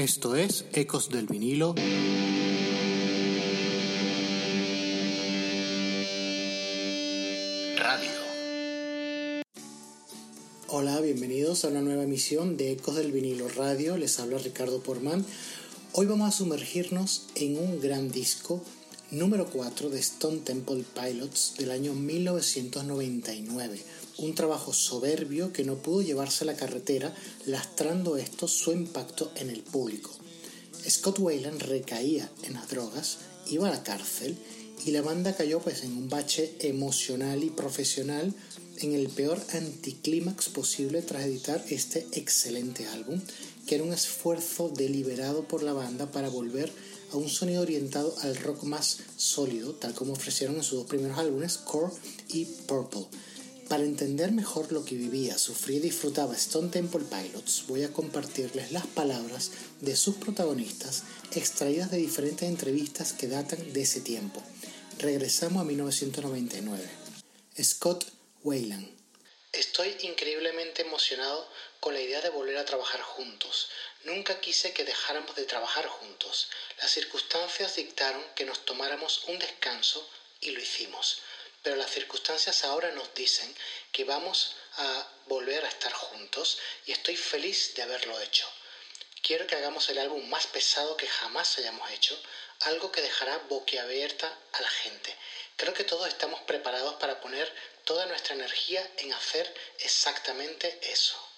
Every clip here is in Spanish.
Esto es Ecos del vinilo. Radio. Hola, bienvenidos a una nueva emisión de Ecos del vinilo radio. Les habla Ricardo Porman. Hoy vamos a sumergirnos en un gran disco número 4 de Stone Temple Pilots del año 1999 un trabajo soberbio que no pudo llevarse a la carretera, lastrando esto su impacto en el público. Scott Wayland recaía en las drogas, iba a la cárcel y la banda cayó pues en un bache emocional y profesional en el peor anticlímax posible tras editar este excelente álbum, que era un esfuerzo deliberado por la banda para volver a un sonido orientado al rock más sólido, tal como ofrecieron en sus dos primeros álbumes, Core y Purple. Para entender mejor lo que vivía, sufría y disfrutaba Stone Temple Pilots, voy a compartirles las palabras de sus protagonistas extraídas de diferentes entrevistas que datan de ese tiempo. Regresamos a 1999. Scott Wayland. Estoy increíblemente emocionado con la idea de volver a trabajar juntos. Nunca quise que dejáramos de trabajar juntos. Las circunstancias dictaron que nos tomáramos un descanso y lo hicimos pero las circunstancias ahora nos dicen que vamos a volver a estar juntos y estoy feliz de haberlo hecho. Quiero que hagamos el álbum más pesado que jamás hayamos hecho, algo que dejará boquiabierta a la gente. Creo que todos estamos preparados para poner toda nuestra energía en hacer exactamente eso.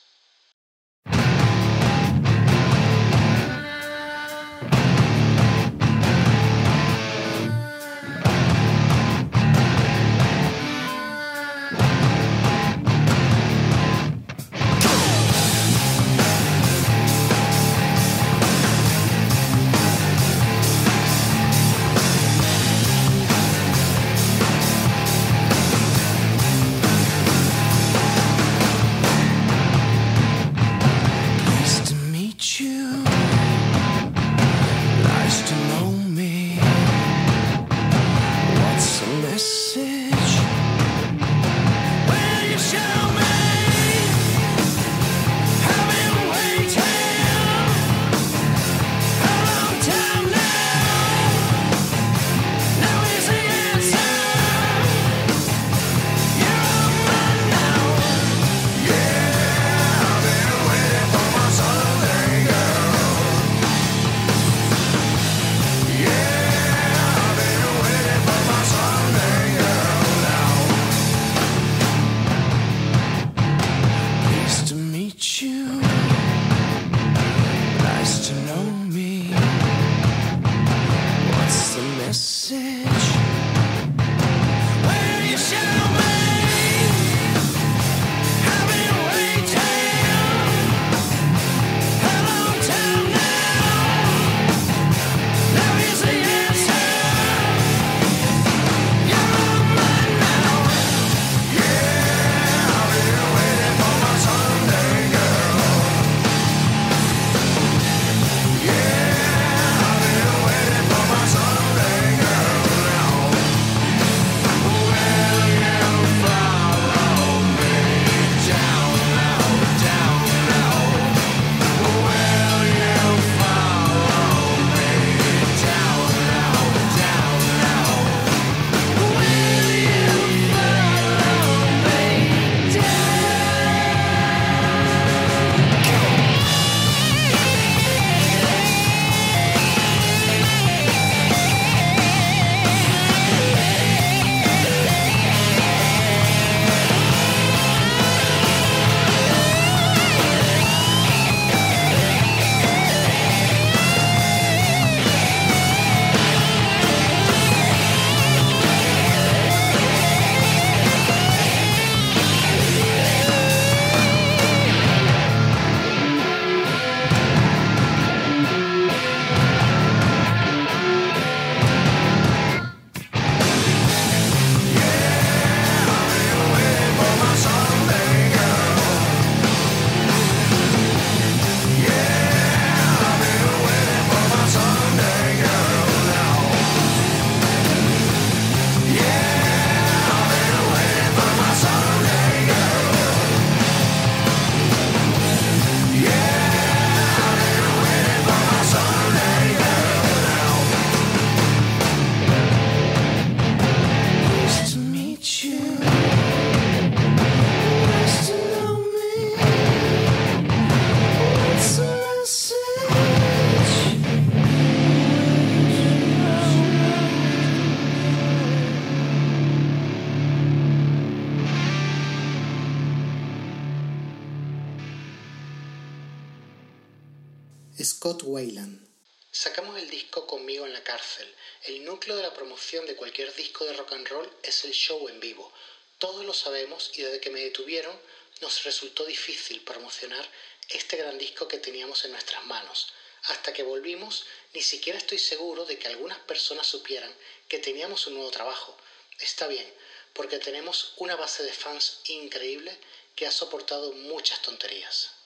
Sabemos y desde que me detuvieron nos resultó difícil promocionar este gran disco que teníamos en nuestras manos. Hasta que volvimos, ni siquiera estoy seguro de que algunas personas supieran que teníamos un nuevo trabajo. Está bien, porque tenemos una base de fans increíble que ha soportado muchas tonterías.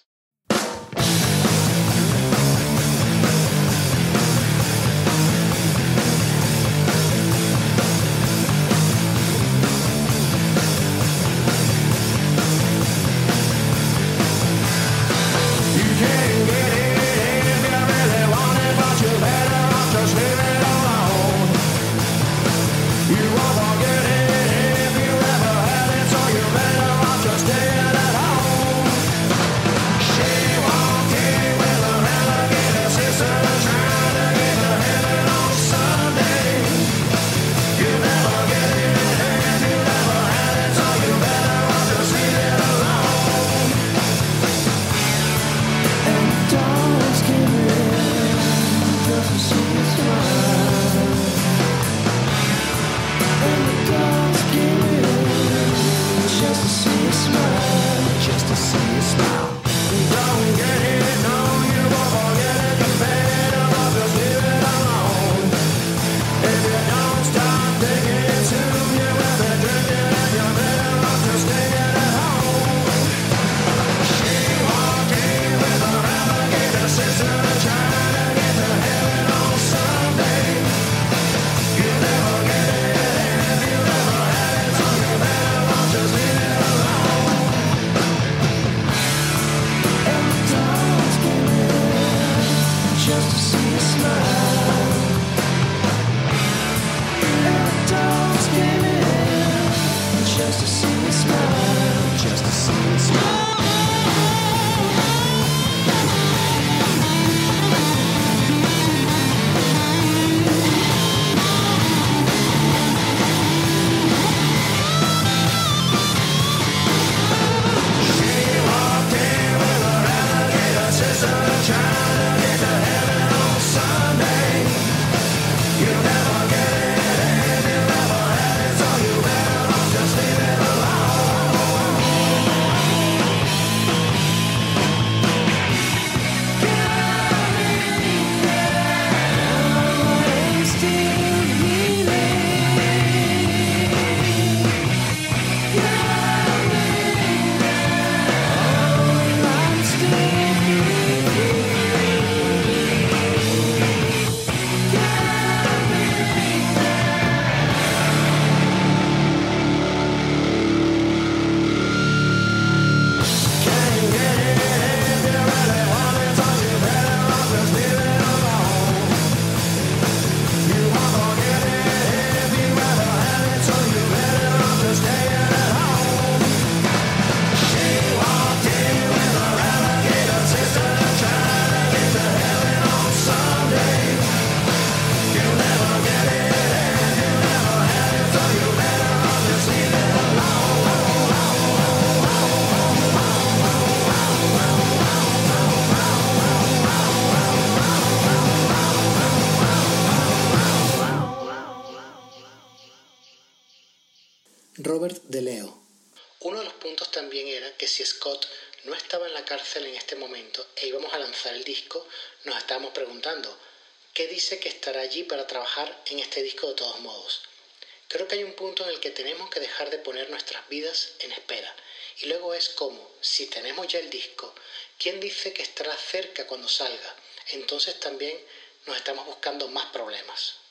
see you smile. También era que si Scott no estaba en la cárcel en este momento e íbamos a lanzar el disco, nos estábamos preguntando, ¿qué dice que estará allí para trabajar en este disco de todos modos? Creo que hay un punto en el que tenemos que dejar de poner nuestras vidas en espera. Y luego es como, si tenemos ya el disco, ¿quién dice que estará cerca cuando salga? Entonces también nos estamos buscando más problemas.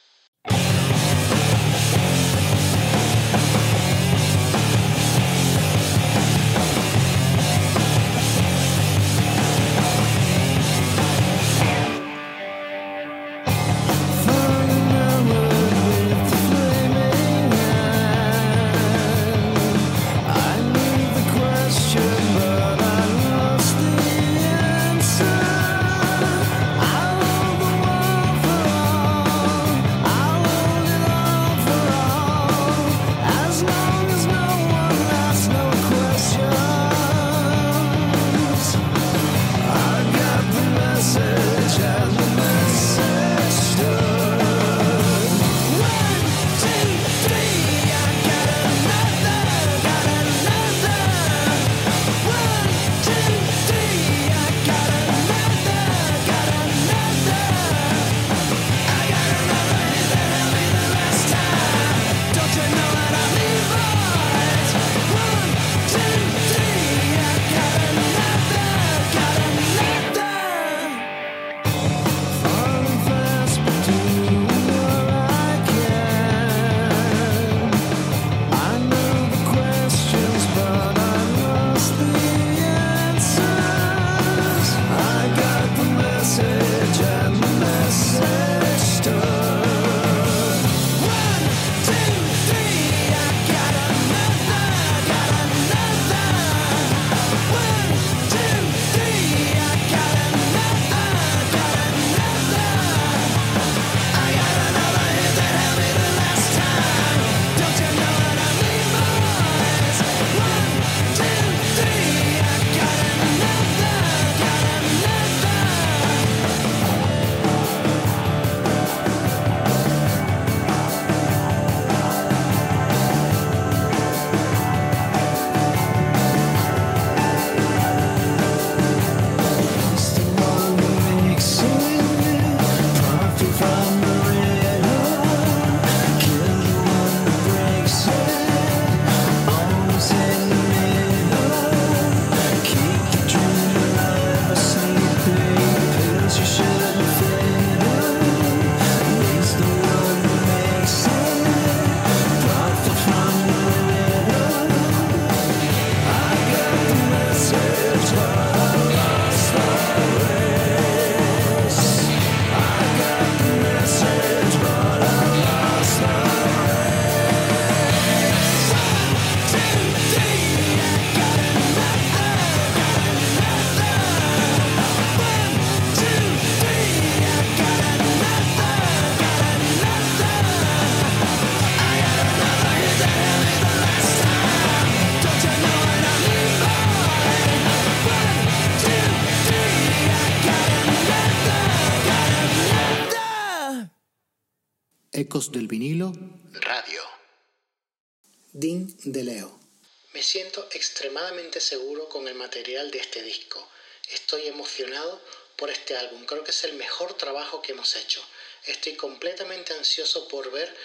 Con el material de este disco. Estoy emocionado por este álbum. Creo que es el mejor trabajo que hemos hecho. Estoy completamente ansioso por ver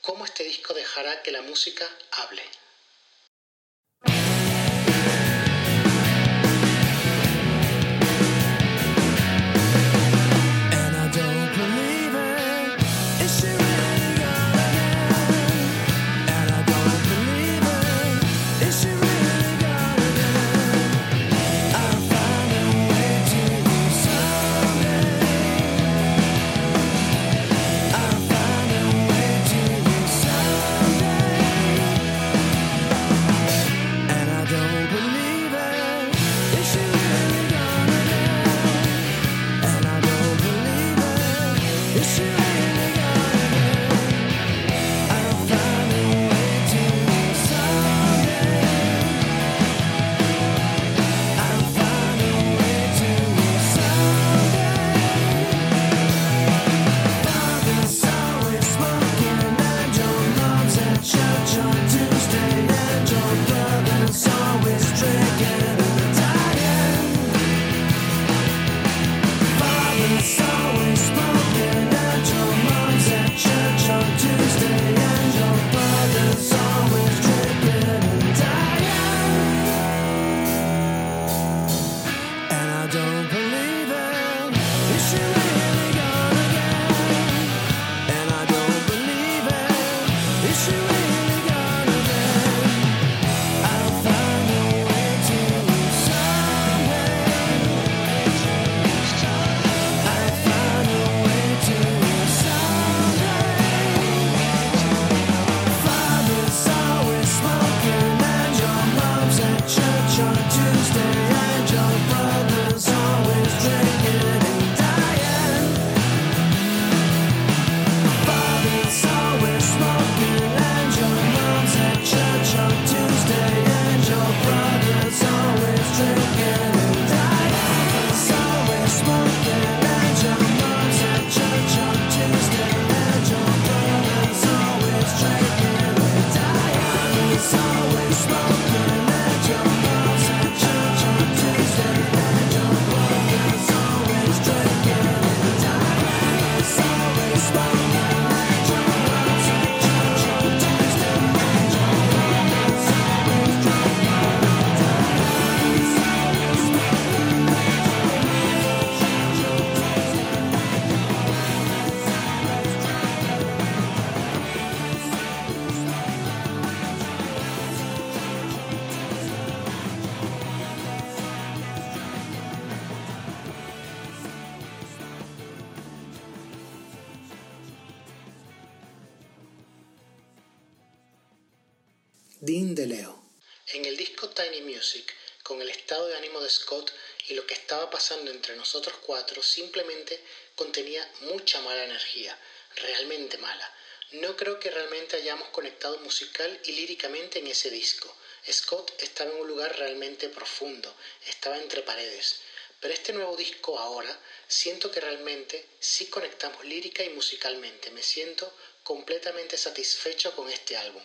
cómo este disco dejará que la música hable. Simplemente contenía mucha mala energía, realmente mala. No creo que realmente hayamos conectado musical y líricamente en ese disco. Scott estaba en un lugar realmente profundo, estaba entre paredes. Pero este nuevo disco ahora siento que realmente sí conectamos lírica y musicalmente. Me siento completamente satisfecho con este álbum.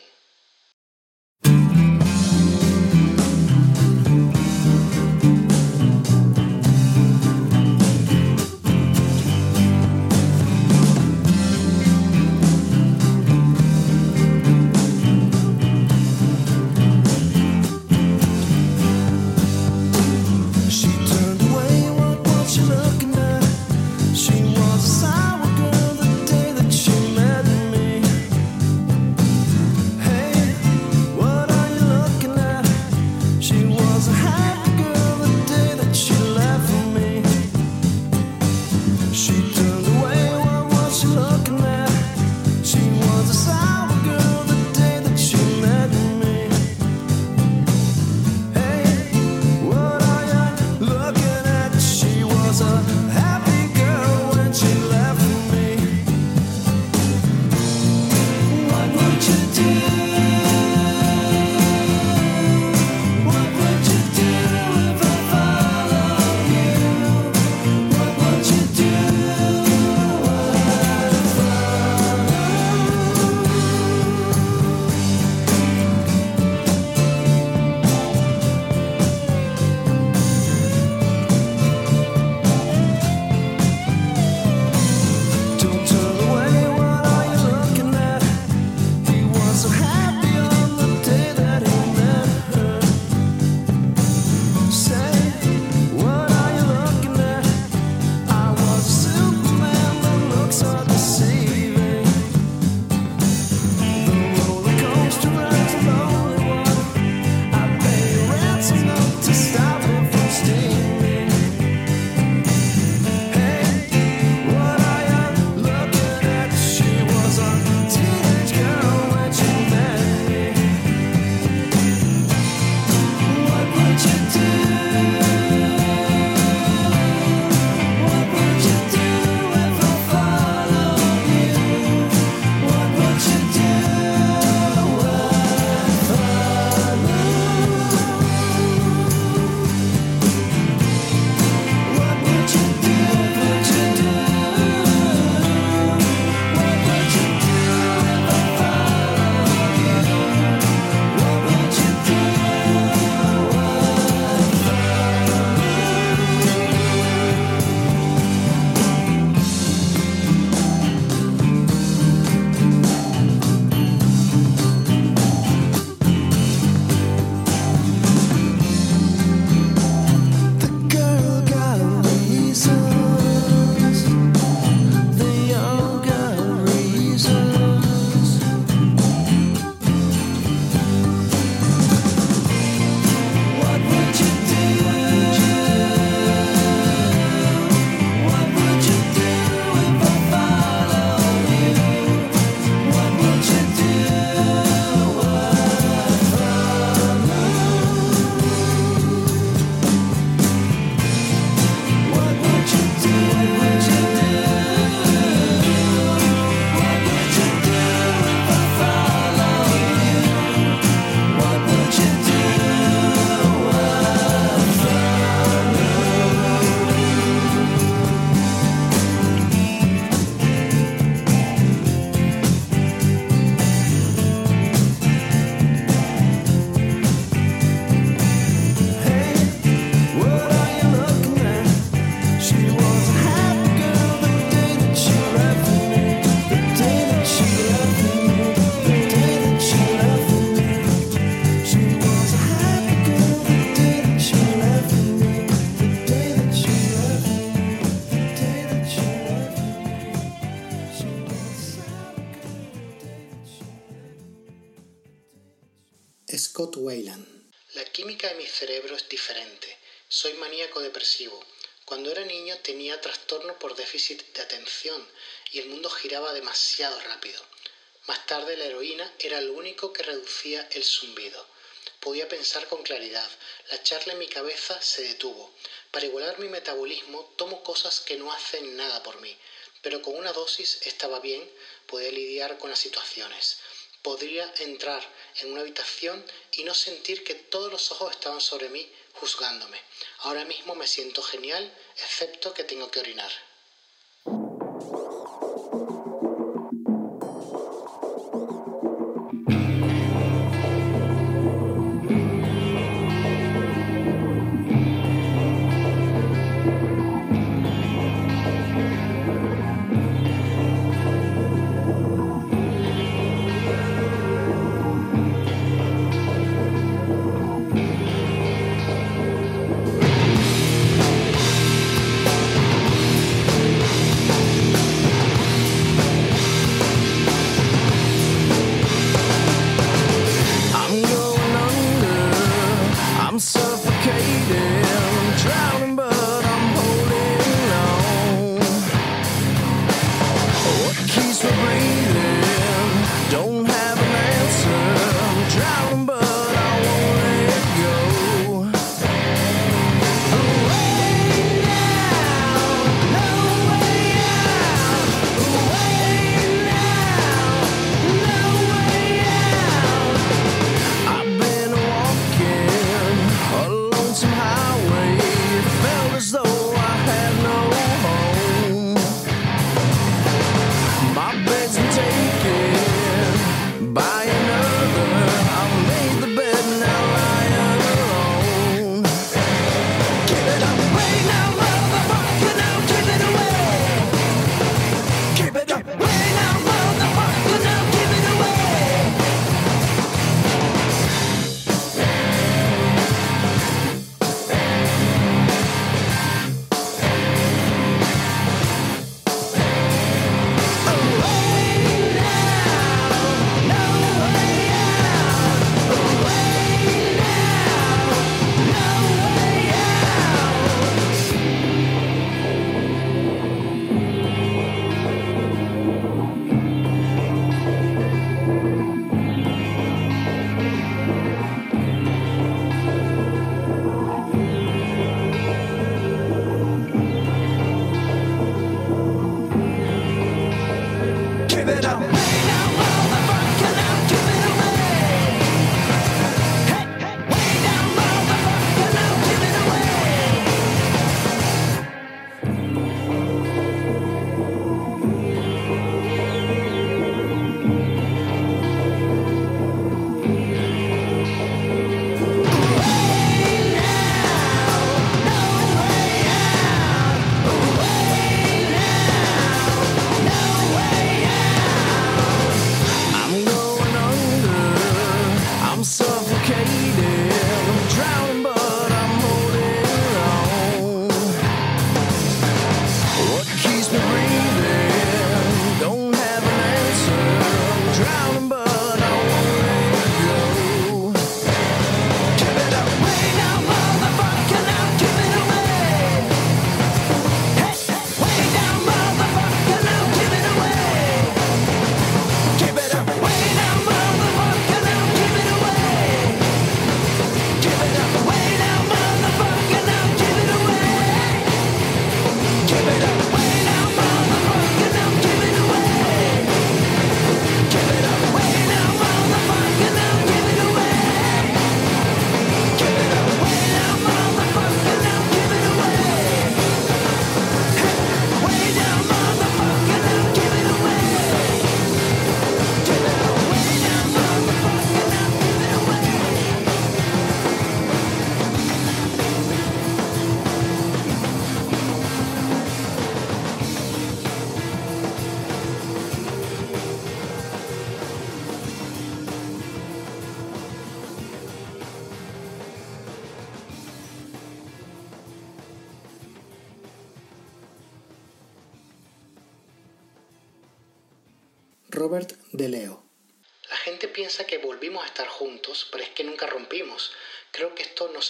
Soy maníaco depresivo. Cuando era niño tenía trastorno por déficit de atención y el mundo giraba demasiado rápido. Más tarde la heroína era lo único que reducía el zumbido. Podía pensar con claridad. La charla en mi cabeza se detuvo. Para igualar mi metabolismo tomo cosas que no hacen nada por mí, pero con una dosis estaba bien, podía lidiar con las situaciones podría entrar en una habitación y no sentir que todos los ojos estaban sobre mí juzgándome. Ahora mismo me siento genial, excepto que tengo que orinar.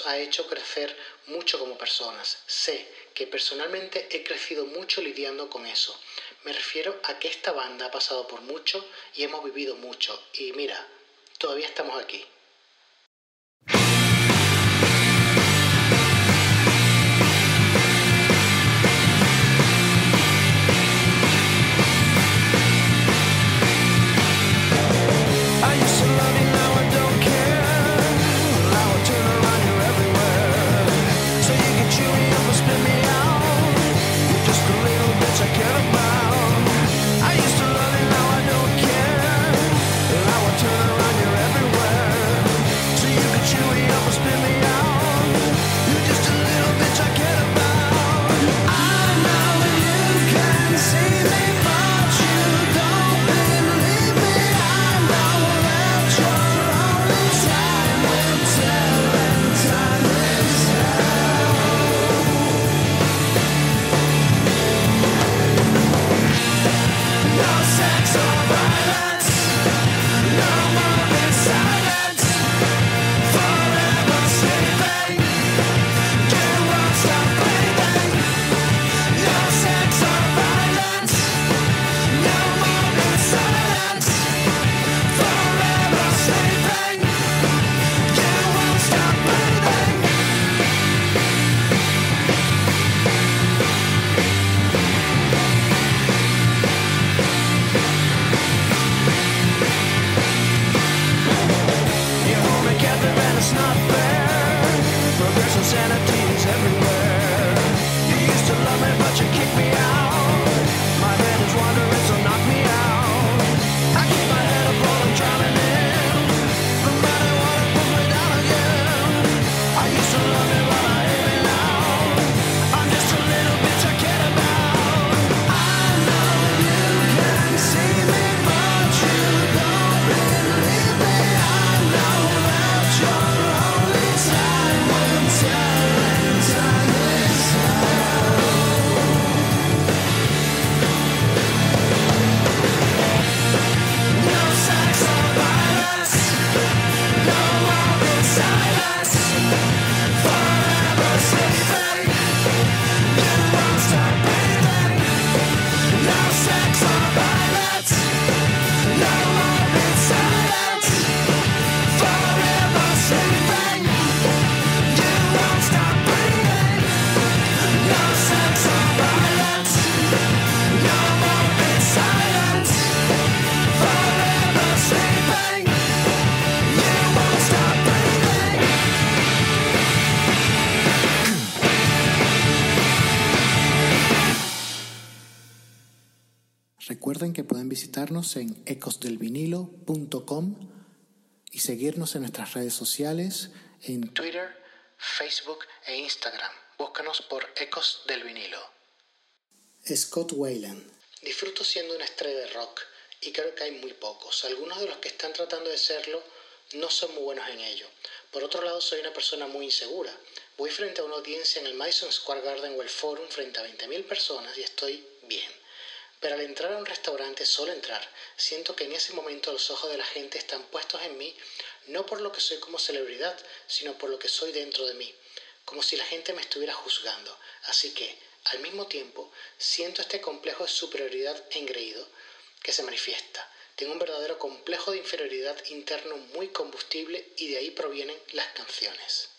Ha hecho crecer mucho como personas. Sé que personalmente he crecido mucho lidiando con eso. Me refiero a que esta banda ha pasado por mucho y hemos vivido mucho. Y mira, todavía estamos aquí. En ecosdelvinilo.com y seguirnos en nuestras redes sociales en Twitter, Facebook e Instagram. Búscanos por Ecos del Vinilo. Scott Wayland. Disfruto siendo una estrella de rock y creo que hay muy pocos. Algunos de los que están tratando de serlo no son muy buenos en ello. Por otro lado, soy una persona muy insegura. Voy frente a una audiencia en el Madison Square Garden o el Forum frente a 20.000 personas y estoy bien. Pero al entrar a un restaurante, solo entrar, siento que en ese momento los ojos de la gente están puestos en mí, no por lo que soy como celebridad, sino por lo que soy dentro de mí, como si la gente me estuviera juzgando. Así que, al mismo tiempo, siento este complejo de superioridad engreído que se manifiesta. Tengo un verdadero complejo de inferioridad interno muy combustible y de ahí provienen las canciones.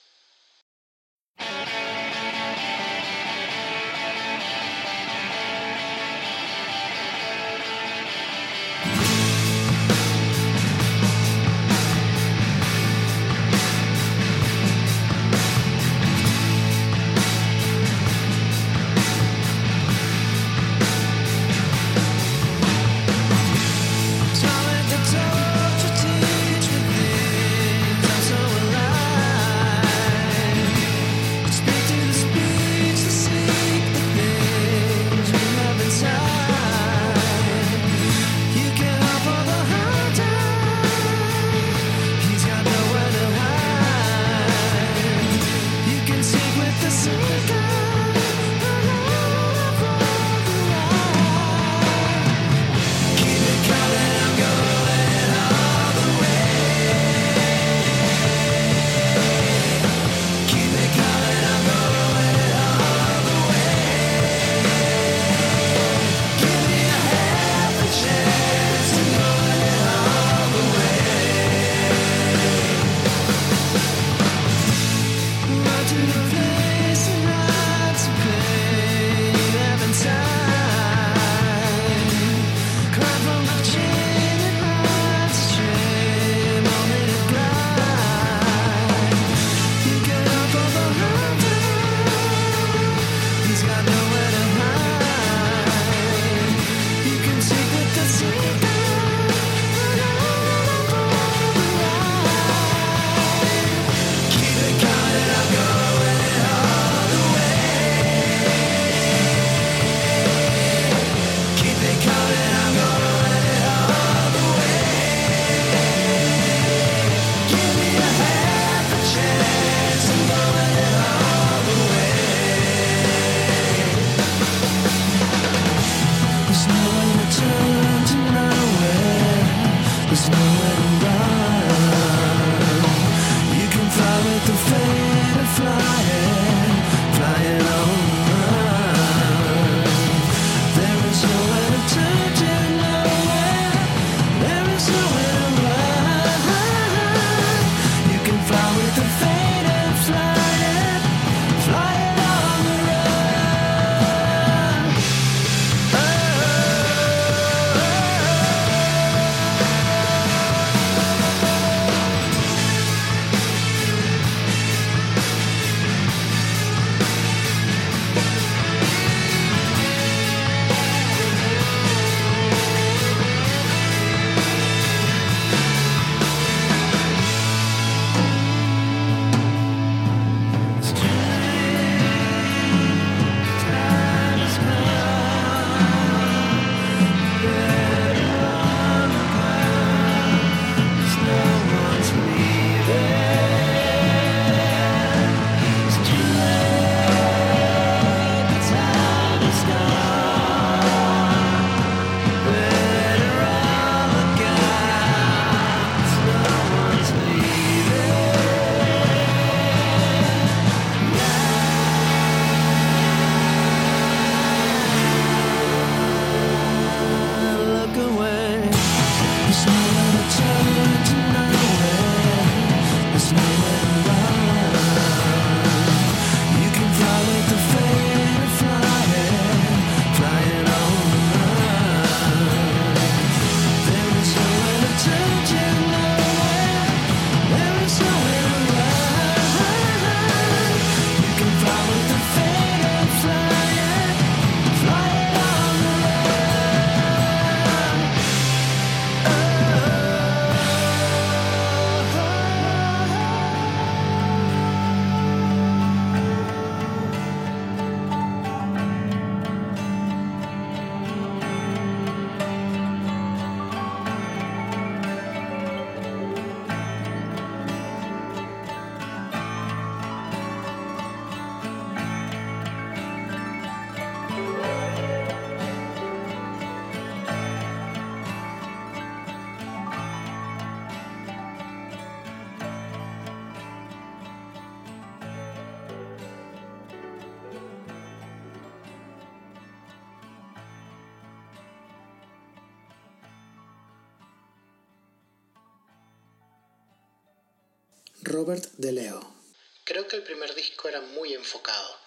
Creo que el primer disco era muy enfocado,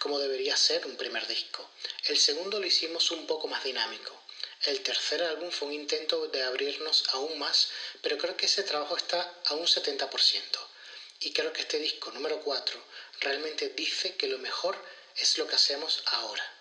como debería ser un primer disco. El segundo lo hicimos un poco más dinámico. El tercer álbum fue un intento de abrirnos aún más, pero creo que ese trabajo está a un 70%. Y creo que este disco número 4 realmente dice que lo mejor es lo que hacemos ahora.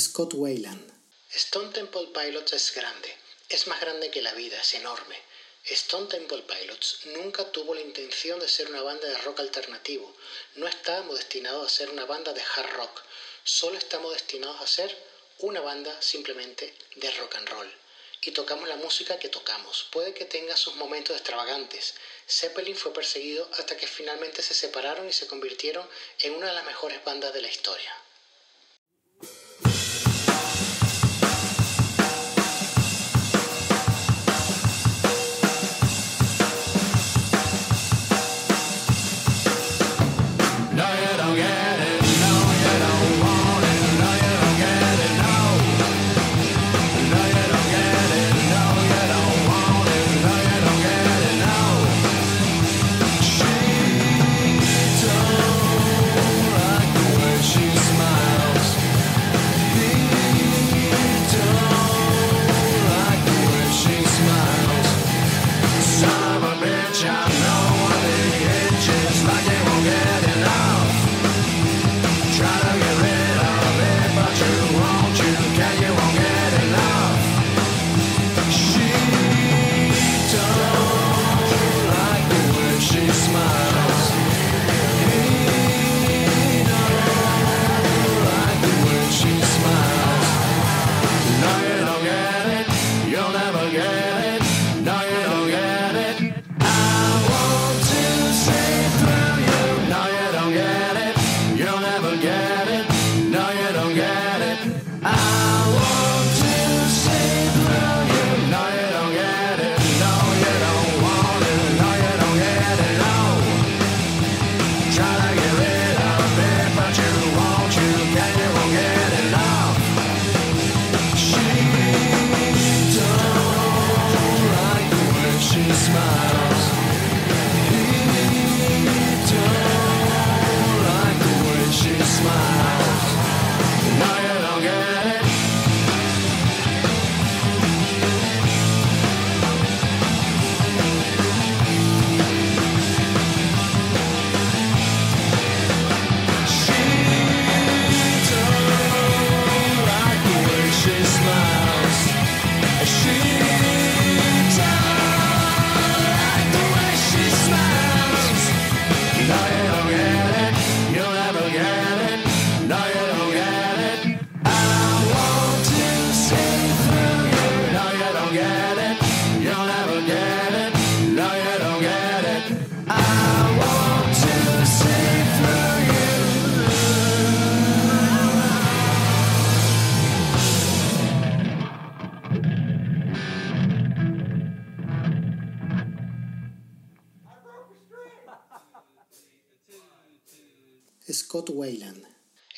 Scott Wayland. Stone Temple Pilots es grande, es más grande que la vida, es enorme. Stone Temple Pilots nunca tuvo la intención de ser una banda de rock alternativo, no estábamos destinados a ser una banda de hard rock, solo estamos destinados a ser una banda simplemente de rock and roll. Y tocamos la música que tocamos. Puede que tenga sus momentos extravagantes. Zeppelin fue perseguido hasta que finalmente se separaron y se convirtieron en una de las mejores bandas de la historia.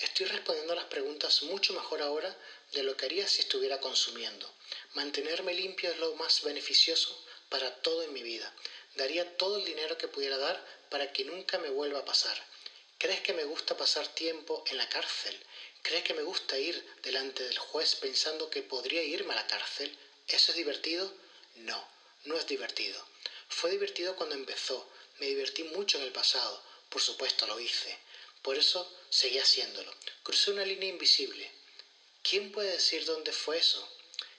Estoy respondiendo a las preguntas mucho mejor ahora de lo que haría si estuviera consumiendo. Mantenerme limpio es lo más beneficioso para todo en mi vida. Daría todo el dinero que pudiera dar para que nunca me vuelva a pasar. ¿Crees que me gusta pasar tiempo en la cárcel? ¿Crees que me gusta ir delante del juez pensando que podría irme a la cárcel? ¿Eso es divertido? No, no es divertido. Fue divertido cuando empezó. Me divertí mucho en el pasado. Por supuesto lo hice. Por eso seguí haciéndolo. Crucé una línea invisible. ¿Quién puede decir dónde fue eso?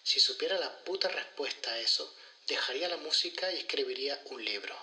Si supiera la puta respuesta a eso, dejaría la música y escribiría un libro.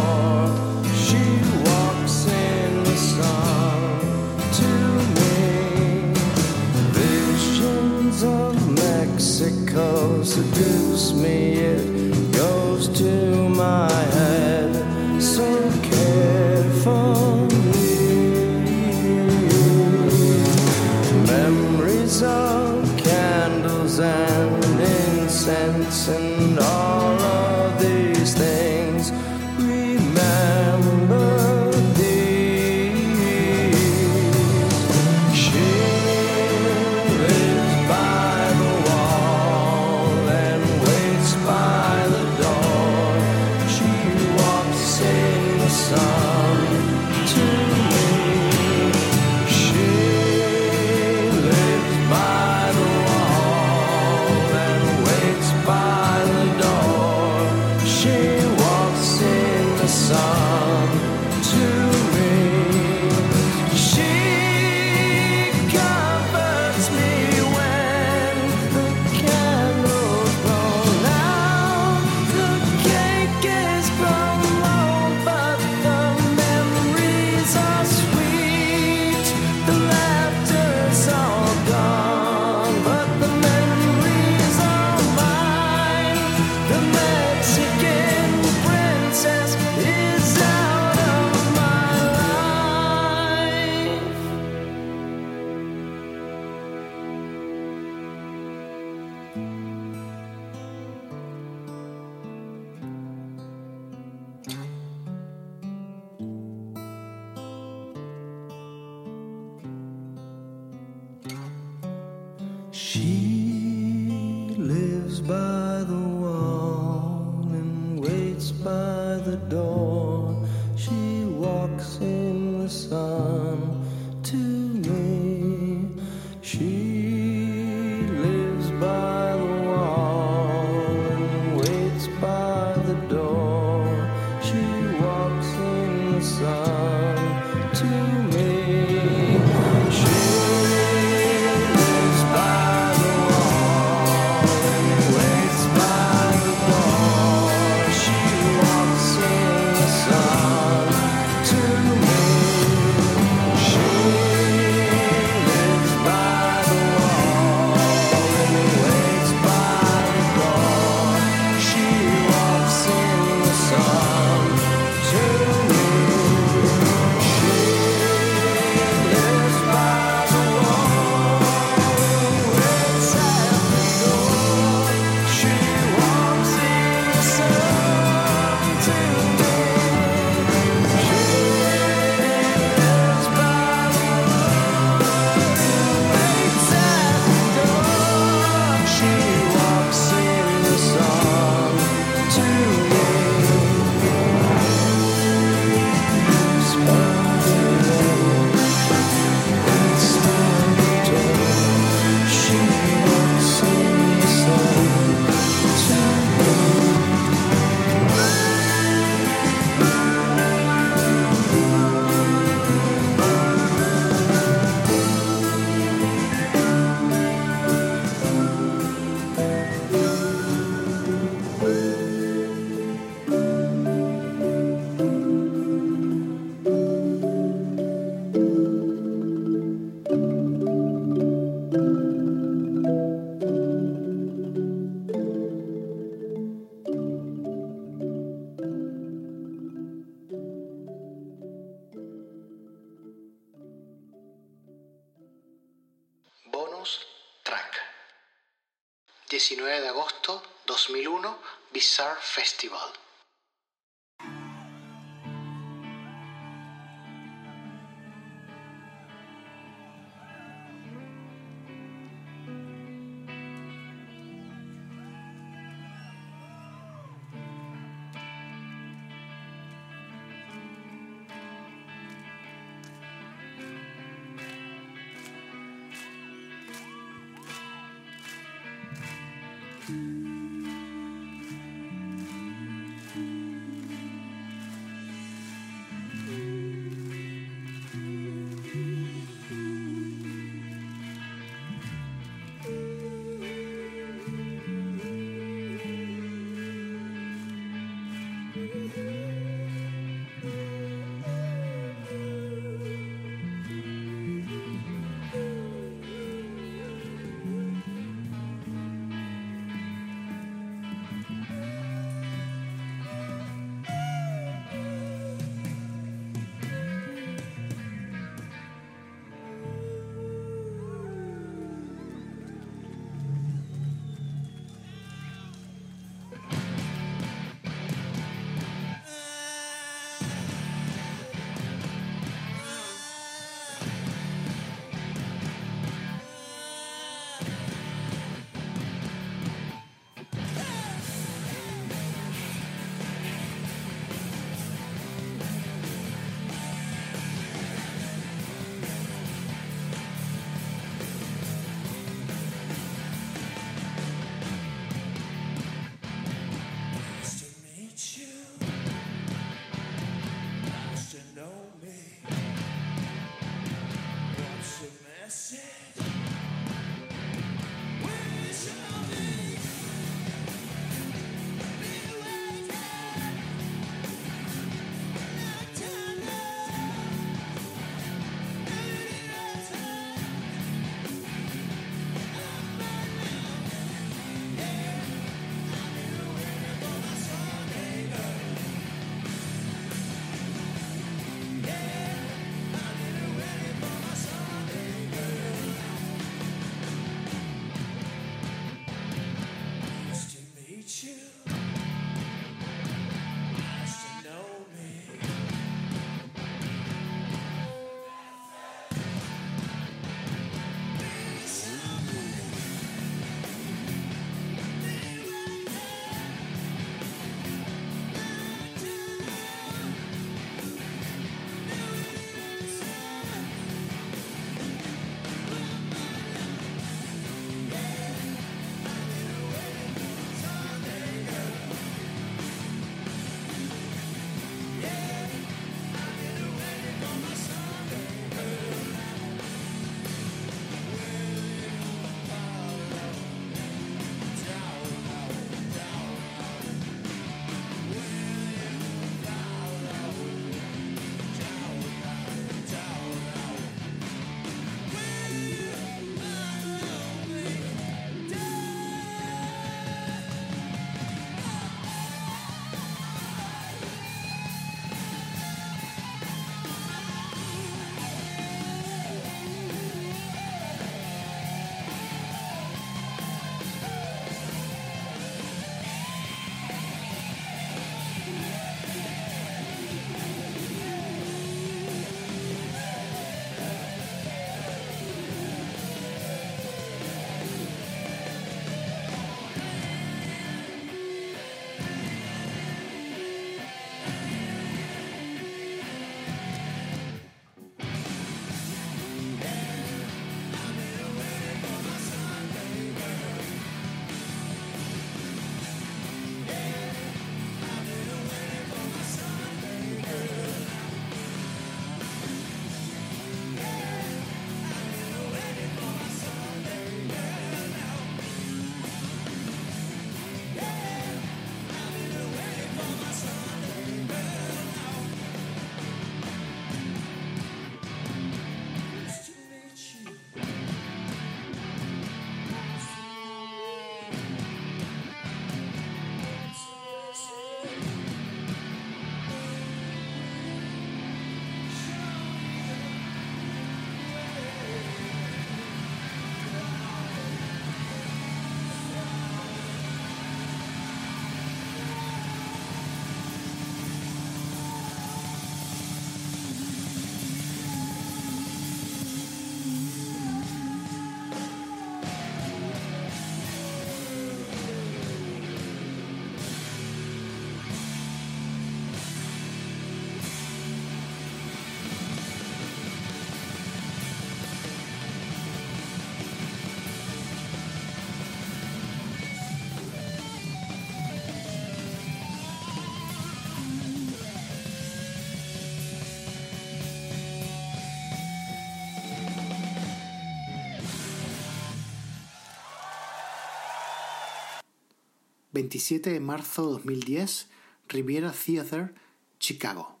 27 de marzo de 2010, Riviera Theater, Chicago.